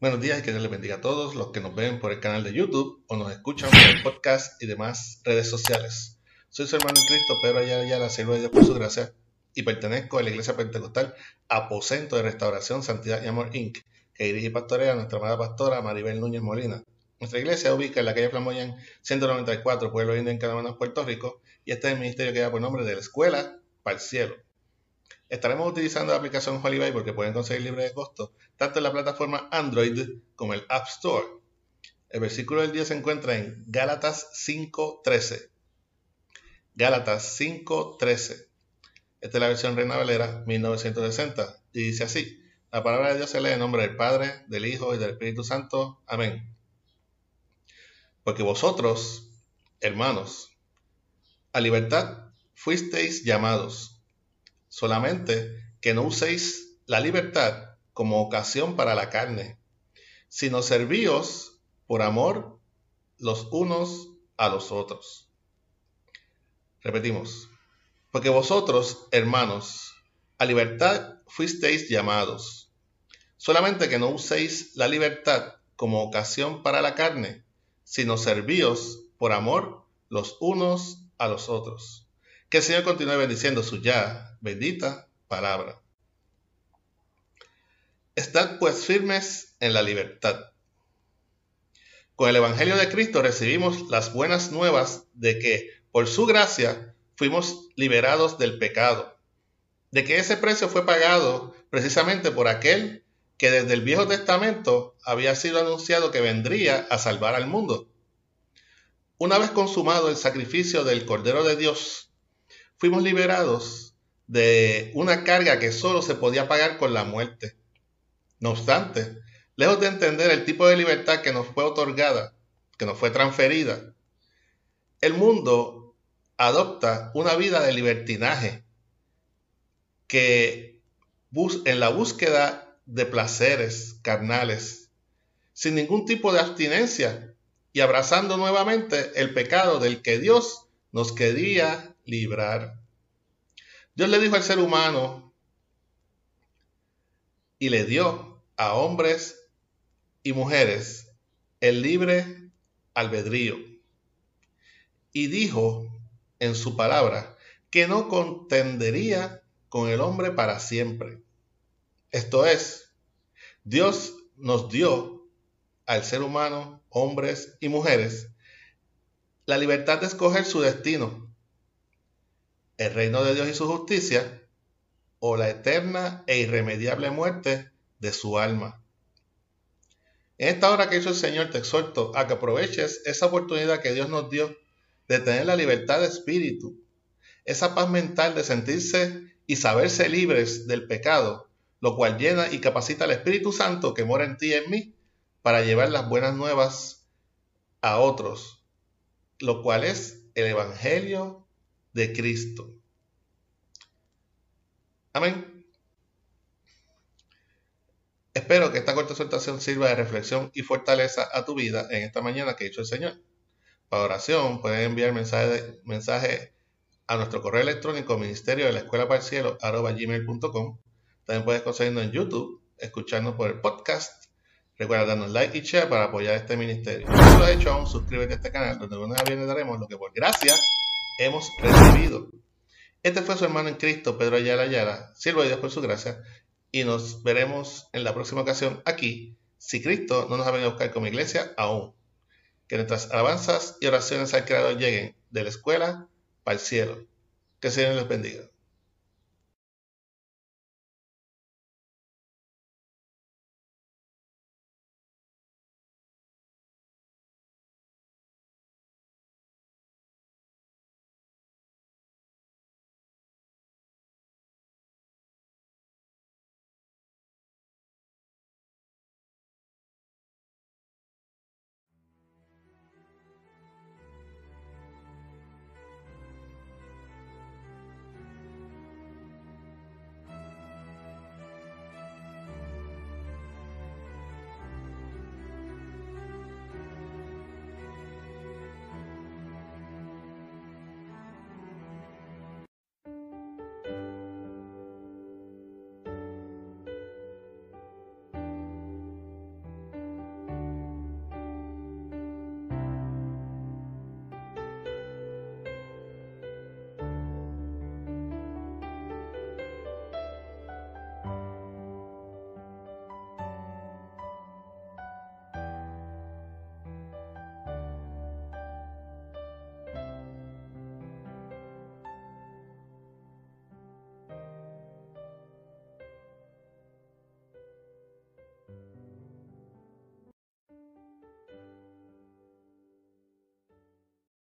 Buenos días y que Dios les bendiga a todos los que nos ven por el canal de YouTube o nos escuchan por el podcast y demás redes sociales. Soy su hermano en Cristo, Pedro Ayala la siervo de Dios por su gracia, y pertenezco a la Iglesia Pentecostal Aposento de Restauración, Santidad y Amor Inc., que dirige y pastorea a nuestra amada pastora Maribel Núñez Molina. Nuestra iglesia ubica en la calle Flamoyan 194, Pueblo Indio en Canadá, Puerto Rico, y este es el ministerio que lleva por nombre de la Escuela para el Cielo. Estaremos utilizando la aplicación Holy porque pueden conseguir libre de costo tanto en la plataforma Android como el App Store. El versículo del día se encuentra en Gálatas 5.13. Gálatas 5.13. Esta es la versión Reina Valera 1960 y dice así. La palabra de Dios se lee en nombre del Padre, del Hijo y del Espíritu Santo. Amén. Porque vosotros, hermanos, a libertad fuisteis llamados solamente que no uséis la libertad como ocasión para la carne, sino servíos por amor los unos a los otros. Repetimos, porque vosotros, hermanos, a libertad fuisteis llamados, solamente que no uséis la libertad como ocasión para la carne, sino servíos por amor los unos a los otros. Que el Señor continúe bendiciendo su ya bendita palabra. Estad pues firmes en la libertad. Con el Evangelio de Cristo recibimos las buenas nuevas de que por su gracia fuimos liberados del pecado, de que ese precio fue pagado precisamente por aquel que desde el Viejo Testamento había sido anunciado que vendría a salvar al mundo. Una vez consumado el sacrificio del Cordero de Dios, fuimos liberados de una carga que solo se podía pagar con la muerte. No obstante, lejos de entender el tipo de libertad que nos fue otorgada, que nos fue transferida, el mundo adopta una vida de libertinaje que en la búsqueda de placeres carnales, sin ningún tipo de abstinencia y abrazando nuevamente el pecado del que Dios nos quería librar. Dios le dijo al ser humano y le dio a hombres y mujeres el libre albedrío. Y dijo en su palabra que no contendería con el hombre para siempre. Esto es, Dios nos dio al ser humano, hombres y mujeres, la libertad de escoger su destino el reino de Dios y su justicia, o la eterna e irremediable muerte de su alma. En esta hora que hizo el Señor te exhorto a que aproveches esa oportunidad que Dios nos dio de tener la libertad de espíritu, esa paz mental de sentirse y saberse libres del pecado, lo cual llena y capacita al Espíritu Santo que mora en ti y en mí para llevar las buenas nuevas a otros, lo cual es el Evangelio de Cristo. Amén. Espero que esta corta exhortación sirva de reflexión y fortaleza a tu vida en esta mañana que ha hecho el Señor. Para oración pueden enviar mensaje, mensaje a nuestro correo electrónico ministerio de la escuela para el cielo. También puedes conseguirnos en YouTube, escucharnos por el podcast. Recuerda darnos like y share para apoyar este ministerio. Si no lo has hecho aún, suscríbete a este canal donde una vez daremos lo que por gracia hemos recibido. Este fue su hermano en Cristo, Pedro Ayala Ayala, siervo de Dios por su gracia, y nos veremos en la próxima ocasión aquí, si Cristo no nos ha venido a buscar como iglesia aún. Que nuestras alabanzas y oraciones al Creador lleguen de la escuela para el cielo. Que el Señor les bendiga.